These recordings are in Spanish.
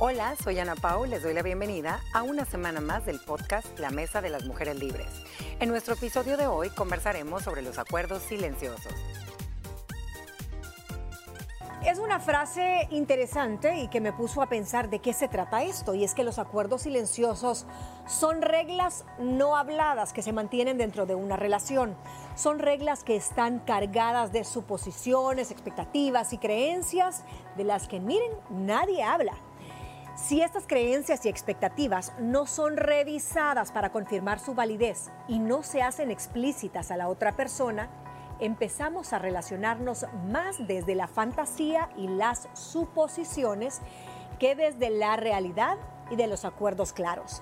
Hola, soy Ana Pau, les doy la bienvenida a una semana más del podcast La Mesa de las Mujeres Libres. En nuestro episodio de hoy conversaremos sobre los acuerdos silenciosos. Es una frase interesante y que me puso a pensar de qué se trata esto, y es que los acuerdos silenciosos son reglas no habladas que se mantienen dentro de una relación. Son reglas que están cargadas de suposiciones, expectativas y creencias de las que, miren, nadie habla. Si estas creencias y expectativas no son revisadas para confirmar su validez y no se hacen explícitas a la otra persona, empezamos a relacionarnos más desde la fantasía y las suposiciones que desde la realidad y de los acuerdos claros.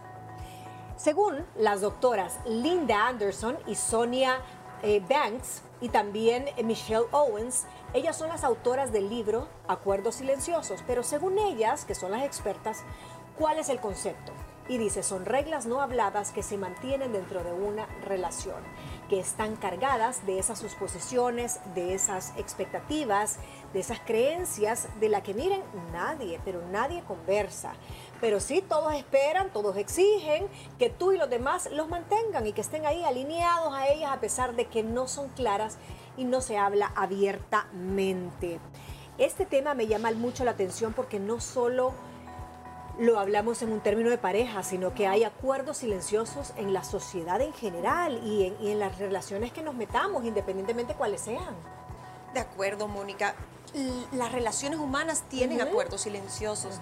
Según las doctoras Linda Anderson y Sonia eh, Banks y también Michelle Owens, ellas son las autoras del libro Acuerdos Silenciosos, pero según ellas, que son las expertas, ¿cuál es el concepto? Y dice, son reglas no habladas que se mantienen dentro de una relación, que están cargadas de esas suposiciones, de esas expectativas, de esas creencias, de la que miren nadie, pero nadie conversa. Pero sí, todos esperan, todos exigen que tú y los demás los mantengan y que estén ahí alineados a ellas a pesar de que no son claras y no se habla abiertamente. Este tema me llama mucho la atención porque no solo lo hablamos en un término de pareja, sino que hay acuerdos silenciosos en la sociedad en general y en, las relaciones que nos metamos, independientemente cuáles sean. De acuerdo, Mónica. Las relaciones humanas tienen acuerdos silenciosos.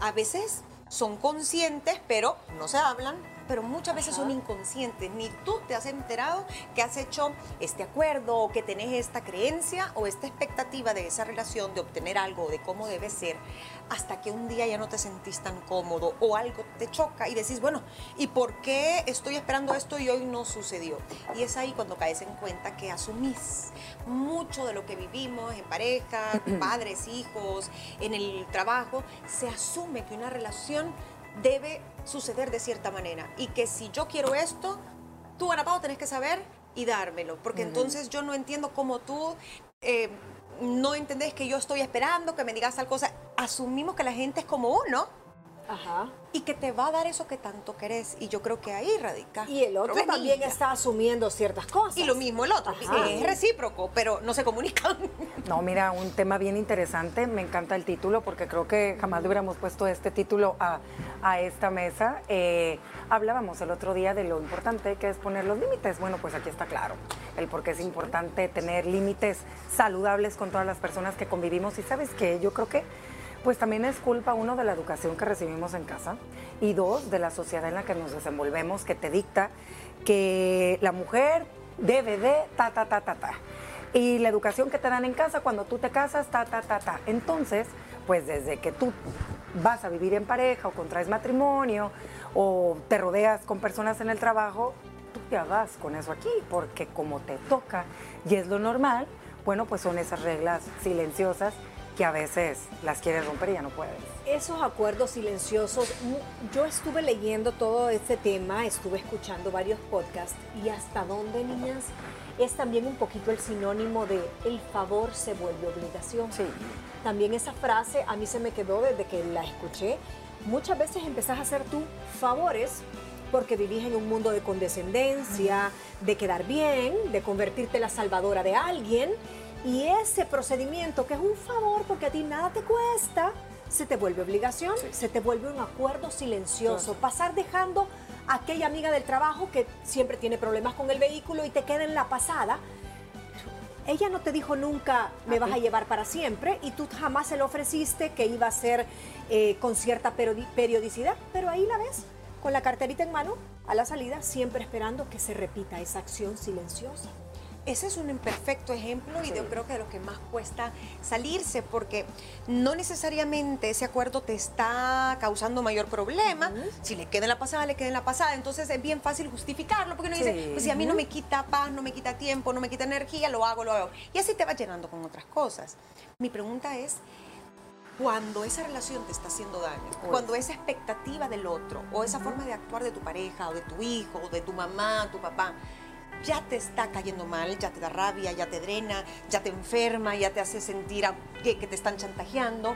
A veces son conscientes, pero no se hablan, pero muchas veces son inconscientes. Ni tú te has enterado que has hecho este acuerdo o que tenés esta creencia o esta expectativa de esa relación, de obtener algo, de cómo debe ser, hasta que un día ya no te sentís tan cómodo o algo te choca y decís, bueno, ¿y por qué estoy esperando esto y hoy no sucedió? Y es ahí cuando caes en cuenta que asumís mucho de lo que vivimos en pareja, padres, hijos, en el trabajo, se asume que una relación debe suceder de cierta manera y que si yo quiero esto, tú, Ana Pau, tenés que saber y dármelo, porque entonces yo no entiendo cómo tú eh, no entendés que yo estoy esperando que me digas tal cosa. Asumimos que la gente es como uno Ajá. y que te va a dar eso que tanto querés. Y yo creo que ahí radica. Y el otro también está asumiendo ciertas cosas. Y lo mismo el otro. Es recíproco, pero no se comunican. No, mira, un tema bien interesante. Me encanta el título porque creo que jamás le hubiéramos puesto este título a, a esta mesa. Eh, hablábamos el otro día de lo importante que es poner los límites. Bueno, pues aquí está claro el por qué es importante tener límites saludables con todas las personas que convivimos. Y sabes que yo creo que pues también es culpa, uno, de la educación que recibimos en casa y dos, de la sociedad en la que nos desenvolvemos, que te dicta que la mujer debe de ta, ta, ta, ta, ta. Y la educación que te dan en casa cuando tú te casas, ta, ta, ta, ta. Entonces, pues desde que tú vas a vivir en pareja o contraes matrimonio o te rodeas con personas en el trabajo, tú te hagas con eso aquí, porque como te toca y es lo normal, bueno, pues son esas reglas silenciosas que a veces las quieres romper y ya no puedes. Esos acuerdos silenciosos, yo estuve leyendo todo este tema, estuve escuchando varios podcasts y hasta dónde, niñas, es también un poquito el sinónimo de el favor se vuelve obligación. Sí. También esa frase a mí se me quedó desde que la escuché. Muchas veces empezás a hacer tú favores porque vivís en un mundo de condescendencia, de quedar bien, de convertirte en la salvadora de alguien y ese procedimiento, que es un favor porque a ti nada te cuesta, se te vuelve obligación, se te vuelve un acuerdo silencioso. Pasar dejando a aquella amiga del trabajo que siempre tiene problemas con el vehículo y te queda en la pasada. Ella no te dijo nunca, me vas a llevar para siempre, y tú jamás se lo ofreciste que iba a ser eh, con cierta periodicidad, pero ahí la ves, con la carterita en mano, a la salida, siempre esperando que se repita esa acción silenciosa. Ese es un imperfecto ejemplo y yo creo que de lo que más cuesta salirse, porque no necesariamente ese acuerdo te está causando mayor problema. Si le queda en la pasada, le queda en la pasada. Entonces es bien fácil justificarlo, porque uno dice, pues si a mí no me quita paz, no me quita tiempo, no me quita energía, lo hago, lo hago. Y así te va llenando con otras cosas. Mi pregunta es, cuando esa relación te está haciendo daño, cuando esa expectativa del otro, o esa forma de actuar de tu pareja, o de tu hijo, o de tu mamá, tu papá, ya te está cayendo mal, ya te da rabia, ya te drena, ya te enferma, ya te hace sentir que, te están chantajeando.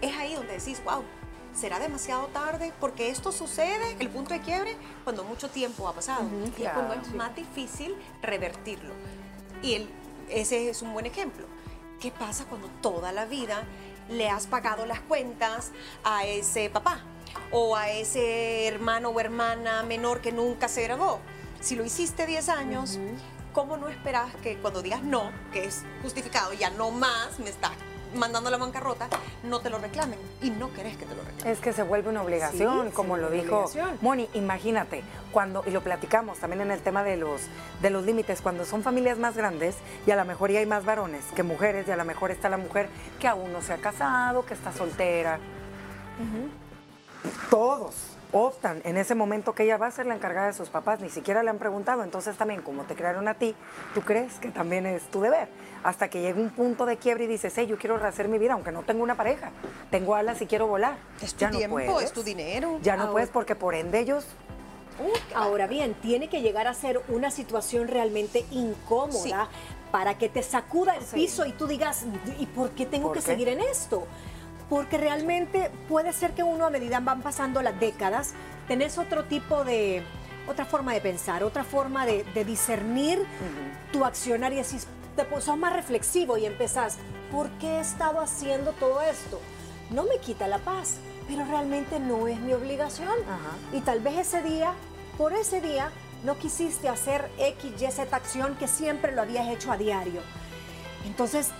Es ahí donde decís, wow, será demasiado tarde, porque esto sucede, el punto de quiebre, cuando mucho tiempo ha pasado. y es claro, cuando es más difícil revertirlo. Y el- ese es un buen ejemplo. ¿Qué pasa cuando toda la vida le has pagado las cuentas a ese papá o a ese hermano o hermana menor que nunca se graduó? Si lo hiciste 10 años, ¿cómo no esperas que cuando digas no, que es justificado, ya no más, me estás mandando la bancarrota, no te lo reclamen? Y no querés que te lo reclamen. Es que se vuelve una obligación, Sí, como lo dijo. Moni. Imagínate, cuando, y lo platicamos también en el tema de los, de los límites, cuando son familias más grandes y a lo mejor ya hay más varones que mujeres y a lo mejor está la mujer que aún no se ha casado, que está soltera. Todos optan en ese momento que ella va a ser la encargada de sus papás, ni siquiera le han preguntado. Entonces también, como te crearon a ti, tú crees que también es tu deber. Hasta que llega un punto de quiebre y dices, hey, yo quiero rehacer mi vida, aunque no tengo una pareja. Tengo alas y quiero volar. Es tu Ya no tiempo, puedes. es tu dinero. Ya no Ahora- puedes porque por ende ellos Ahora bien, tiene que llegar a ser una situación realmente incómoda para que te sacuda el Sí. piso y tú digas, ¿y por qué tengo ¿Por que qué? seguir en esto? Porque realmente puede ser que uno a medida van pasando las décadas, tenés otro tipo de, otra forma de pensar, otra forma de, de discernir tu accionar y decís, te sos más reflexivo y empezás, ¿por qué he estado haciendo todo esto? No me quita la paz, pero realmente no es mi obligación. Y tal vez ese día, por ese día, no quisiste hacer X, Y, Z acción que siempre lo habías hecho a diario. Entonces,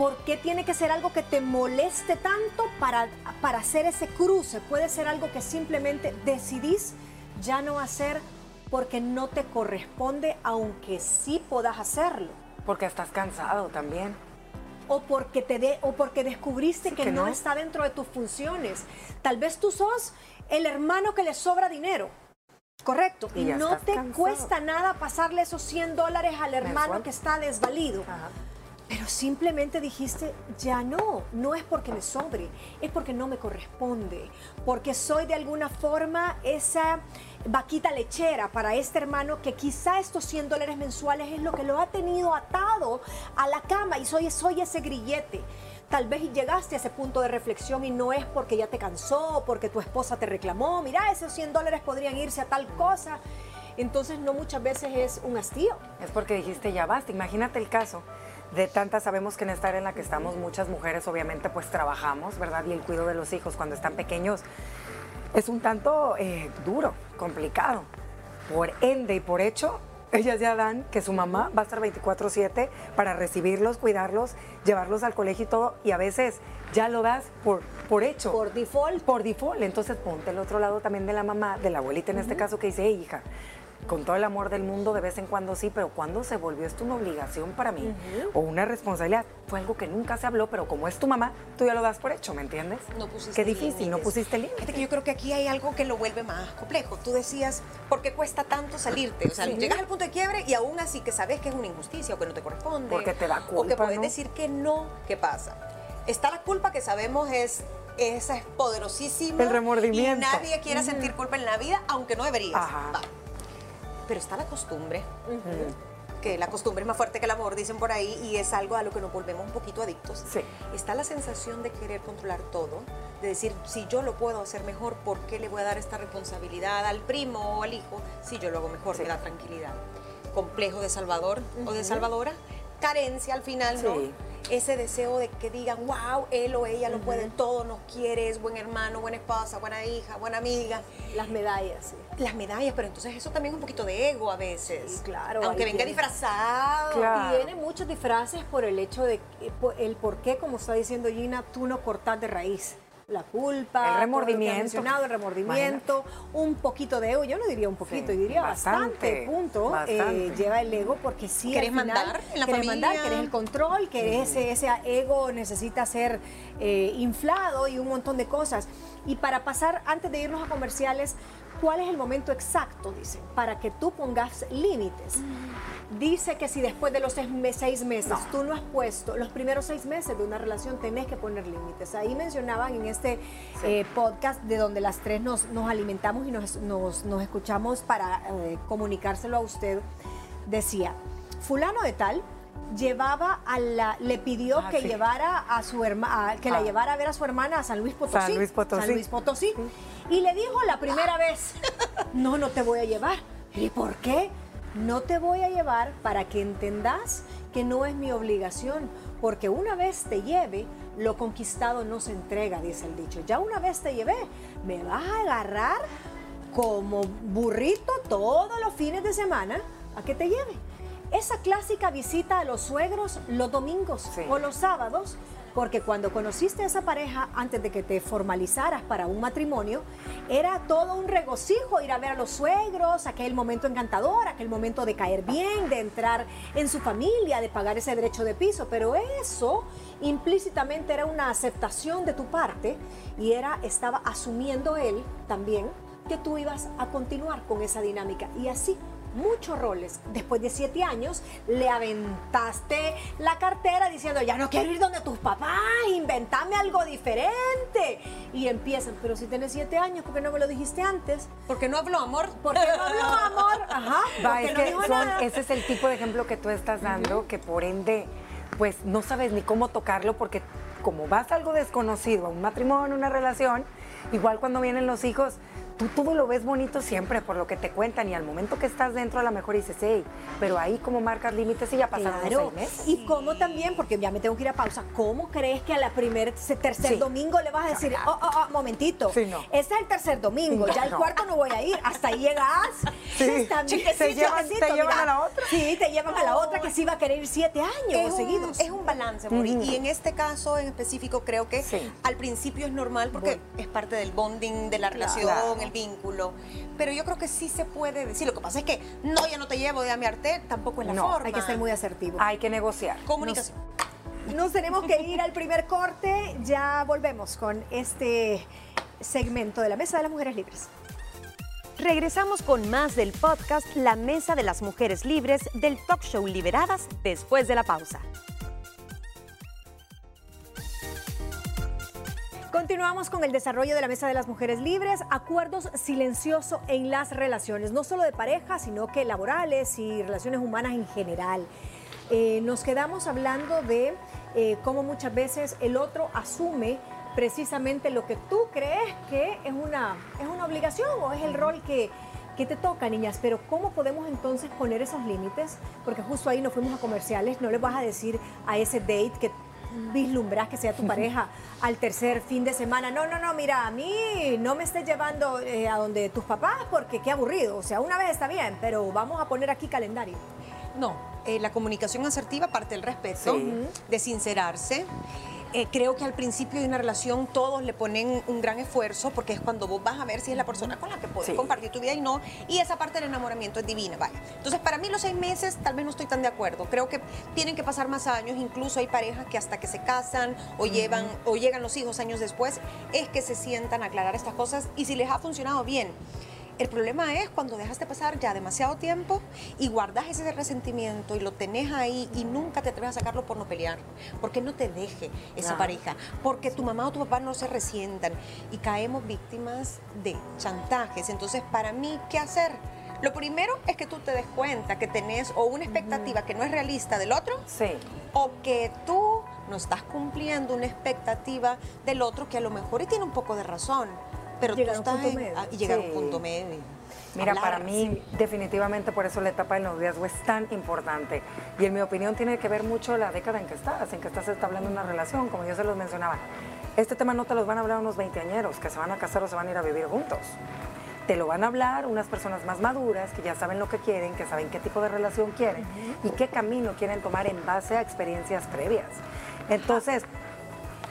¿por qué tiene que ser algo que te moleste tanto para, para hacer ese cruce? Puede ser algo que simplemente decidís ya no hacer porque no te corresponde, aunque sí puedas hacerlo. porque estás cansado también. O porque, te de, o porque descubriste Sí, que, que no no. está dentro de tus funciones. Tal vez tú sos el hermano que le sobra dinero. Correcto. Y no te cansado. cuesta nada pasarle esos 100 dólares al hermano que está desvalido. Ajá. Pero simplemente dijiste, ya no, no es porque me sobre, es porque no me corresponde, porque soy de alguna forma esa vaquita lechera para este hermano que quizá estos 100 dólares mensuales es lo que lo ha tenido atado a la cama y soy, soy ese grillete. Tal vez llegaste a ese punto de reflexión y no es porque ya te cansó, porque tu esposa te reclamó, mira, esos 100 dólares podrían irse a tal cosa. Entonces no muchas veces es un hastío. Es porque dijiste ya basta. Imagínate el caso de tantas, sabemos que en esta era en la que estamos muchas mujeres obviamente pues trabajamos, ¿verdad? Y el cuidado de los hijos cuando están pequeños es un tanto eh, duro, complicado. Por ende y por hecho, ellas ya dan que su mamá va a estar 24/7 para recibirlos, cuidarlos, llevarlos al colegio y todo, y a veces ya lo das por, por hecho. Por default. Por default. Entonces ponte el otro lado también de la mamá, de la abuelita en este caso, que dice, "Hey, hija, con todo el amor del mundo de vez en cuando sí, pero cuando se volvió esto una obligación para mí o una responsabilidad, fue algo que nunca se habló, pero como es tu mamá, tú ya lo das por hecho, ¿me entiendes? No pusiste Qué difícil, no límites. pusiste Fíjate límites. que yo creo que aquí hay algo que lo vuelve más complejo. Tú decías, ¿por qué cuesta tanto salirte? O sea, Sí. llegas al punto de quiebre y aún así que sabes que es una injusticia o que no te corresponde. Porque te da O que culpa, puedes ¿no? decir que no, ¿qué pasa? Está la culpa que sabemos es esa es poderosísima. El remordimiento. Y nadie quiere sentir culpa en la vida, aunque no deberías. Ajá. Va. Pero está la costumbre. Que la costumbre es más fuerte que el amor, dicen por ahí, y es algo a lo que nos volvemos un poquito adictos. Sí. Está la sensación de querer controlar todo, de decir, si yo lo puedo hacer mejor, ¿por qué le voy a dar esta responsabilidad al primo o al hijo si yo lo hago mejor? Sí. Me da tranquilidad. Complejo de Salvador o de Salvadora, carencia al final, ¿no? Ese deseo de que digan, wow, él o ella lo puede todo, nos quiere, es buen hermano, buena esposa, buena hija, buena amiga. Las medallas, sí. Las medallas, pero entonces eso también es un poquito de ego a veces. Sí, claro, Aunque venga tiene- disfrazado. Claro. Tiene muchos disfraces por el hecho de el por qué, como está diciendo Gina, tú no cortas de raíz. La culpa, El todo lo que remordimiento. el remordimiento, un poquito de ego, yo no diría un poquito, Sí, yo diría bastante, bastante, punto, bastante. eh, lleva el ego porque sí, ¿Querés al final, mandar en la querés familia? mandar, querés el control, que ese, ese ego necesita ser eh, inflado y un montón de cosas. Y para pasar, antes de irnos a comerciales, ¿cuál es el momento exacto, dicen, para que tú pongas límites? Dice que si después de los seis, me- seis meses tú no has puesto, los primeros seis meses de una relación tenés que poner límites. Ahí mencionaban en este eh, podcast de donde las tres nos, nos alimentamos y nos, nos- nos escuchamos para eh, comunicárselo a usted, decía, fulano de tal llevaba a la, le pidió Ah, que sí. llevara a su hermana, que la Ah. llevara a ver a su hermana a San Luis Potosí. San Luis Potosí. San Luis Potosí. Y le dijo la primera vez, no, no te voy a llevar. ¿Y por qué? No te voy a llevar para que entendas que no es mi obligación, porque una vez te lleve, lo conquistado no se entrega, dice el dicho. Ya una vez te llevé, me vas a agarrar como burrito todos los fines de semana a que te lleve. Esa clásica visita a los suegros los domingos Sí. o los sábados, porque cuando conociste a esa pareja antes de que te formalizaras para un matrimonio, era todo un regocijo ir a ver a los suegros, aquel momento encantador, aquel momento de caer bien, de entrar en su familia, de pagar ese derecho de piso, pero eso implícitamente era una aceptación de tu parte y era estaba asumiendo él también que tú ibas a continuar con esa dinámica y así muchos roles. Después de siete años, le aventaste la cartera diciendo, ya no quiero ir donde tus papás, inventame algo diferente. Y empiezan, pero si tienes siete años, ¿por qué no me lo dijiste antes? Porque no habló amor. ¿Por qué no habló amor? Ajá, Va, porque es no que dijo son- nada. ese es el tipo de ejemplo que tú estás dando, que por ende, pues no sabes ni cómo tocarlo, porque como vas a algo desconocido, a un matrimonio, una relación, igual cuando vienen los hijos, tú todo lo ves bonito siempre por lo que te cuentan y al momento que estás dentro a lo mejor dices, hey, pero ahí como marcas límites y ya pasaron Claro, los seis meses. y cómo también, porque ya me tengo que ir a pausa, ¿cómo crees que a la primer, ese tercer Sí. domingo le vas a decir, oh, oh, oh, momentito, Sí, no. ese es el tercer domingo, ya el No. cuarto no voy a ir, hasta ahí llegas, Sí. Está bien, Te llevan- chiquecito, te llevan mira. a la otra. Sí, te llevan a la otra que sí va a querer ir siete años Es un, seguidos. es un balance, Mori. Ujú. Y en este caso en específico creo que Sí. al principio es normal porque es parte del bonding, de la relación, Claro. el vínculo. Pero yo creo que sí se puede decir. Lo que pasa es que no, ya no te llevo, ya me harté, tampoco es la No, forma. Hay que ser muy asertivo. Hay que negociar. Comunicación. Nos tenemos que ir al primer corte, ya volvemos con este segmento de la Mesa de las Mujeres Libres. Regresamos con más del podcast La Mesa de las Mujeres Libres del talk show Liberadas después de la pausa. Continuamos con el desarrollo de la Mesa de las Mujeres Libres, acuerdos silenciosos en las relaciones, no solo de pareja, sino que laborales y relaciones humanas en general. Eh, nos quedamos hablando de eh, cómo muchas veces el otro asume precisamente lo que tú crees que es una, es una obligación o es el rol que, que te toca, niñas. Pero ¿cómo podemos entonces poner esos límites? Porque justo ahí nos fuimos a comerciales, no le vas a decir a ese date que vislumbras que sea tu pareja al tercer fin de semana. No, no, no, mira, a mí no me estés llevando eh, a donde tus papás porque qué aburrido. O sea, una vez está bien, pero vamos a poner aquí calendario. No, eh, la comunicación asertiva parte del respeto, Sí. de sincerarse. Eh, creo que al principio de una relación todos le ponen un gran esfuerzo porque es cuando vos vas a ver si es la persona con la que puedes Sí. compartir tu vida y no. Y esa parte del enamoramiento es divina, vale. Entonces, para mí los seis meses tal vez no estoy tan de acuerdo. Creo que tienen que pasar más años. Incluso hay parejas que hasta que se casan o llevan o llegan los hijos años después es que se sientan a aclarar estas cosas y si les ha funcionado bien. El problema es cuando dejaste pasar ya demasiado tiempo y guardas ese resentimiento y lo tenés ahí y nunca te atreves a sacarlo por no pelear. Porque no te deje esa pareja. Porque tu mamá o tu papá no se resientan y caemos víctimas de chantajes. Entonces, para mí, ¿qué hacer? Lo primero es que tú te des cuenta que tenés o una expectativa que no es realista del otro Sí. o que tú no estás cumpliendo una expectativa del otro que a lo mejor y tiene un poco de razón. Pero Llegar a tú un estás punto en- medio. ah, y llegar a un punto medio. Mira, Hablar, para mí definitivamente por eso la etapa del noviazgo es tan importante. Y en mi opinión tiene que ver mucho la década en que estás, en que estás estableciendo una relación, como yo se los mencionaba. Este tema no te los van a hablar unos veinteañeros que se van a casar o se van a ir a vivir juntos. Te lo van a hablar unas personas más maduras que ya saben lo que quieren, que saben qué tipo de relación quieren y qué camino quieren tomar en base a experiencias previas. Entonces,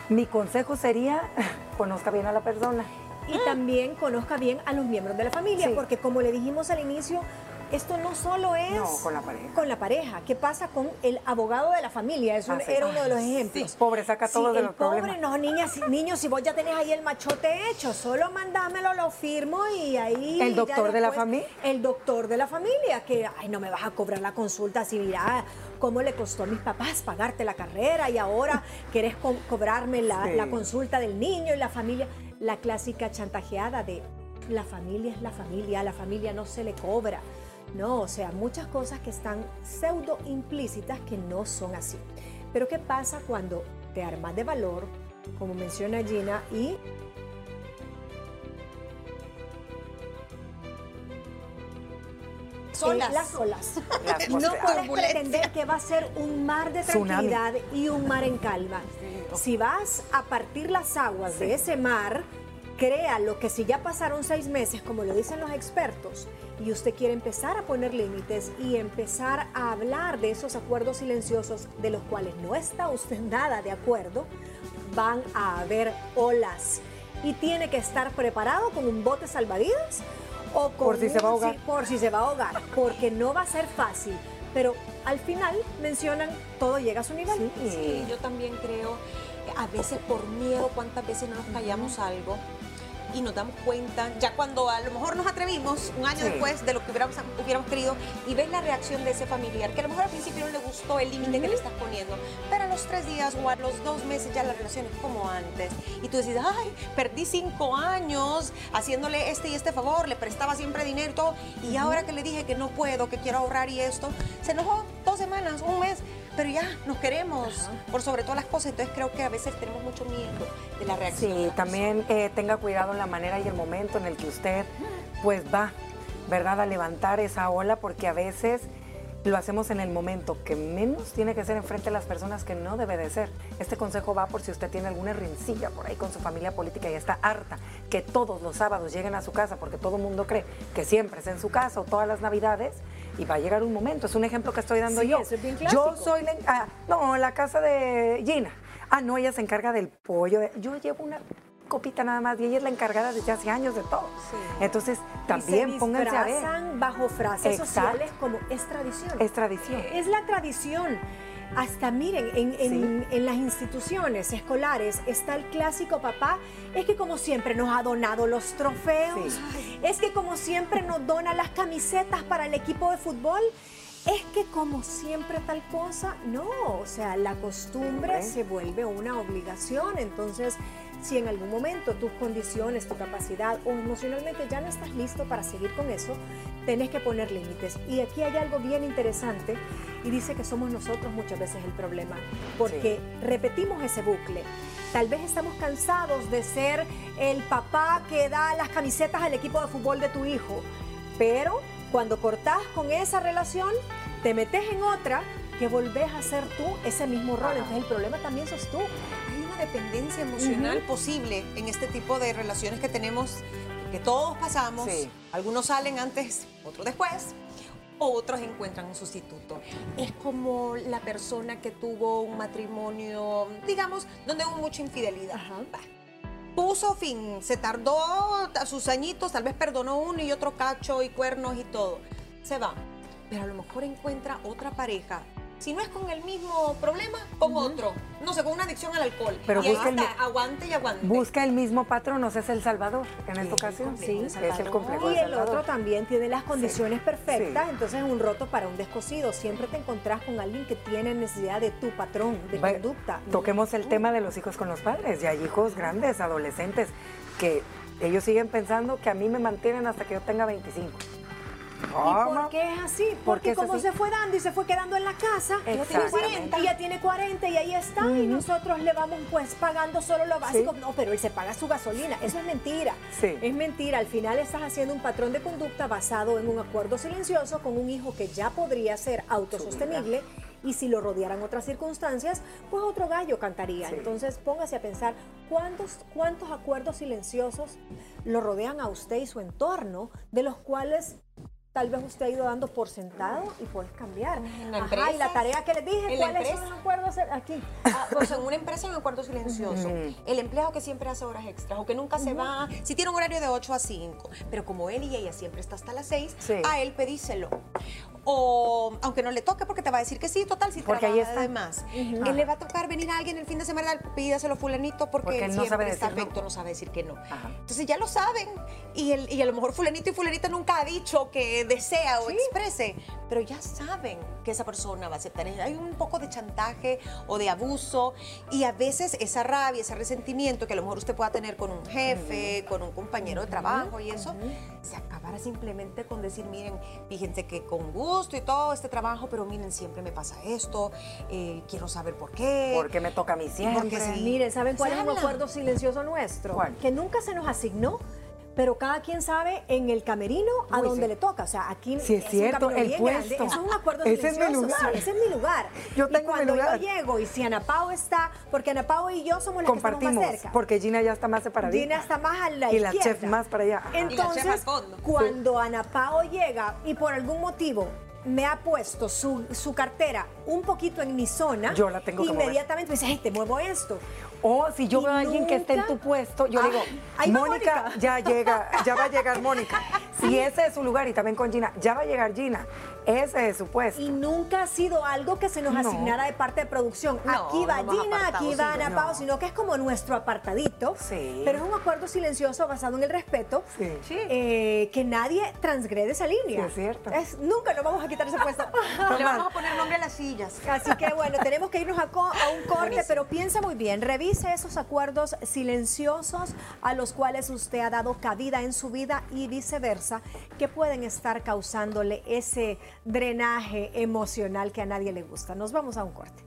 mi consejo sería, conozca bien a la persona. Y también conozca bien a los miembros de la familia, Sí. porque como le dijimos al inicio, esto no solo es No, con la pareja. con la pareja. ¿Qué pasa con el abogado de la familia? Es un- Ah, sí. era uno de los ejemplos. Sí, pobre, saca Sí, todo de los pobre, problemas. no, niñas, niños, si vos ya tenés ahí el machote hecho, solo mandámelo, lo firmo y ahí. ¿El doctor de la familia? El doctor de la familia, que, ay, no me vas a cobrar la consulta si mira cómo le costó a mis papás pagarte la carrera y ahora querés co- cobrarme la consulta del niño y la familia. La clásica chantajeada de la familia es la familia, a la familia no se le cobra. No, o sea, muchas cosas que están pseudo implícitas que no son así. Pero ¿qué pasa cuando te armas de valor, como menciona Gina, y Solas. las olas. Las Y no puedes pretender que va a ser un mar de Tsunami. tranquilidad y un mar en calma. Si vas a partir las aguas de ese mar, crea lo que si ya pasaron seis meses, como lo dicen los expertos, y usted quiere empezar a poner límites y empezar a hablar de esos acuerdos silenciosos de los cuales no está usted nada de acuerdo, van a haber olas. Y tiene que estar preparado con un bote salvavidas o con Por si se va a ahogar. por si se va a ahogar, porque no va a ser fácil. Pero al final mencionan todo llega a su nivel. Sí, yo también creo, eh, a veces por miedo, cuántas veces no nos callamos algo y nos damos cuenta, ya cuando a lo mejor nos atrevimos un año Sí. después de lo que hubiéramos, hubiéramos querido y ves la reacción de ese familiar, que a lo mejor al principio no le gustó el límite que le estás poniendo, pero a los tres días o a los dos meses ya la relación es como antes. Y tú decís, ay, perdí cinco años haciéndole este y este favor, le prestaba siempre dinero y todo, y ahora que le dije que no puedo, que quiero ahorrar y esto, se enojó dos semanas, un mes, pero ya nos queremos por sobre todas las cosas, entonces creo que a veces tenemos mucho miedo de la reacción. Sí, la también eh, tenga cuidado en la manera y el momento en el que usted pues va, ¿verdad? A levantar esa ola porque a veces lo hacemos en el momento que menos tiene que ser enfrente de las personas que no debe de ser. Este consejo va por si usted tiene alguna rencilla por ahí con su familia política y está harta que todos los sábados lleguen a su casa porque todo el mundo cree que siempre es en su casa o todas las navidades y va a llegar un momento. Es un ejemplo que estoy dando Sí, yo. eso es bien yo soy la, ah, no, la casa de Gina. Ah, no, ella se encarga del pollo. Yo llevo una copita nada más y ella es la encargada desde hace años de todo. Entonces, también y se pónganse a ver. bajo frases Exacto. sociales como es tradición. Es tradición. Es la tradición. Hasta miren, en, en- en las instituciones escolares está el clásico papá, es que como siempre nos ha donado los trofeos, Sí. es que como siempre nos dona las camisetas para el equipo de fútbol, es que como siempre tal cosa, no, o sea, la costumbre se vuelve una obligación, entonces si en algún momento tus condiciones, tu capacidad o emocionalmente ya no estás listo para seguir con eso, tenés que poner límites. Y aquí hay algo bien interesante y dice que somos nosotros muchas veces el problema, porque repetimos ese bucle. Tal vez estamos cansados de ser el papá que da las camisetas al equipo de fútbol de tu hijo, pero cuando cortás con esa relación, te metes en otra que volvés a ser tú ese mismo rol. Entonces el problema también sos tú. Dependencia emocional posible en este tipo de relaciones que tenemos, que todos pasamos. Sí. Algunos salen antes, otros después. Otros encuentran un sustituto. Es como la persona que tuvo un matrimonio, digamos, donde hubo mucha infidelidad. Va. Puso fin, se tardó a sus añitos, tal vez perdonó uno y otro cacho y cuernos y todo. Se va. Pero a lo mejor encuentra otra pareja. Si no es con el mismo problema, con otro. No sé, con una adicción al alcohol. Pero y ahí busca el aguante y aguante. Busca el mismo patrón, no sé, es el Salvador en esta el ocasión. de es el complejo Y de el otro también tiene las condiciones perfectas, Sí. entonces es un roto para un descosido. Siempre te encontrás con alguien que tiene necesidad de tu patrón, de Va- conducta. Toquemos el tema de los hijos con los padres. Y hay hijos grandes, adolescentes, que ellos siguen pensando que a mí me mantienen hasta que yo tenga 25. ¿Y por qué es así? ¿Por Porque como así? se fue dando y se fue quedando en la casa, ella tiene Exactamente. 40, ella tiene 40 y ahí está, y nosotros le vamos pues pagando solo lo básico. No, pero él se paga su gasolina, eso es mentira. Sí. Es mentira, al final estás haciendo un patrón de conducta basado en un acuerdo silencioso con un hijo que ya podría ser autosostenible. Y si lo rodearan otras circunstancias, pues otro gallo cantaría. Sí. Entonces póngase a pensar cuántos, cuántos acuerdos silenciosos lo rodean a usted y su entorno, de los cuales tal vez usted ha ido dando por sentado y puedes cambiar. En la Ajá, y la empresa, tarea que les dije, ¿cuáles son empresa. los acuerdos aquí? Ah, pues en una empresa en acuerdo silencioso. El empleado que siempre hace horas extras o que nunca se va, si tiene un horario de 8 a 5, pero como él y ella siempre está hasta las 6, Sí. a él pedíselo. O aunque no le toque porque te va a decir que sí, total, si Porque ahí trabaja está. además. Él le va a tocar venir a alguien el fin de semana, pídaselo fulanito porque, Porque él él no siempre sabe está decir afecto, no sabe decir que no. Ajá. Entonces ya lo saben y, el, y a lo mejor fulanito y fulanita nunca ha dicho que desea o exprese, pero ya saben que esa persona va a aceptar. Hay un poco de chantaje o de abuso y a veces esa rabia, ese resentimiento que a lo mejor usted pueda tener con un jefe, con un compañero de trabajo y eso, se acabará simplemente con decir, miren, fíjense que con gusto y todo este trabajo, pero miren, siempre me pasa esto, eh, quiero saber por qué. Porque me toca a mí siempre. Porque sí. Miren, ¿saben cuál es un acuerdo silencioso nuestro? ¿Cuál? Que nunca se nos asignó. Pero cada quien sabe en el camerino a Uy, donde sí. le toca. O sea, aquí Sí, es un cierto, el bien puesto. grande. Eso es un acuerdo Ese es mi silencioso. lugar. sí, ese es mi lugar. Yo y mi cuando lugar. yo llego y si Ana Pao está, porque Ana Pao y yo somos las que estamos más cerca. porque Gina ya está más separadita. Gina está más a la Y la izquierda. chef más para allá. Ajá. Y la chef Entonces, al fondo. cuando Ana Pao llega y por algún motivo me ha puesto su, su cartera un poquito en mi zona, Yo la tengo inmediatamente me dice, "Ay, te muevo esto. O si yo Y veo a alguien que esté en tu puesto, yo Ah, digo, Mónica, Mónica. ya llega, ya va a llegar Mónica. Si ese es su lugar y también con Gina, ya va a llegar Gina. Ese es su puesto. Y nunca ha sido algo que se nos No. asignara de parte de producción. No, aquí va Gina, apartado, aquí va Ana no. Pao, sino que es como nuestro apartadito. Sí. Pero es un acuerdo silencioso basado en el respeto. Sí. eh, que nadie transgrede esa línea. Sí, es cierto. nunca nos vamos a quitar ese puesto. Le vamos a poner nombre a las sillas. Así que bueno, tenemos que irnos a, co- a un corte, Buenísimo. pero piensa muy bien, revise esos acuerdos silenciosos a los cuales usted ha dado cabida en su vida y viceversa, que pueden estar causándole ese drenaje emocional que a nadie le gusta. Nos vamos a un corte.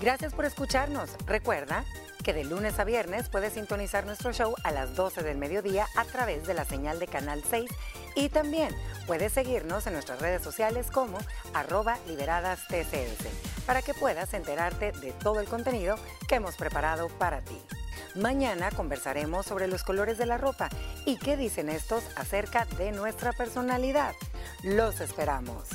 Gracias por escucharnos. Recuerda que de lunes a viernes puedes sintonizar nuestro show a las 12 del mediodía a través de la señal de Canal 6 y también puedes seguirnos en nuestras redes sociales como arroba liberadas TCS para que puedas enterarte de todo el contenido que hemos preparado para ti. Mañana conversaremos sobre los colores de la ropa y qué dicen estos acerca de nuestra personalidad. Los esperamos.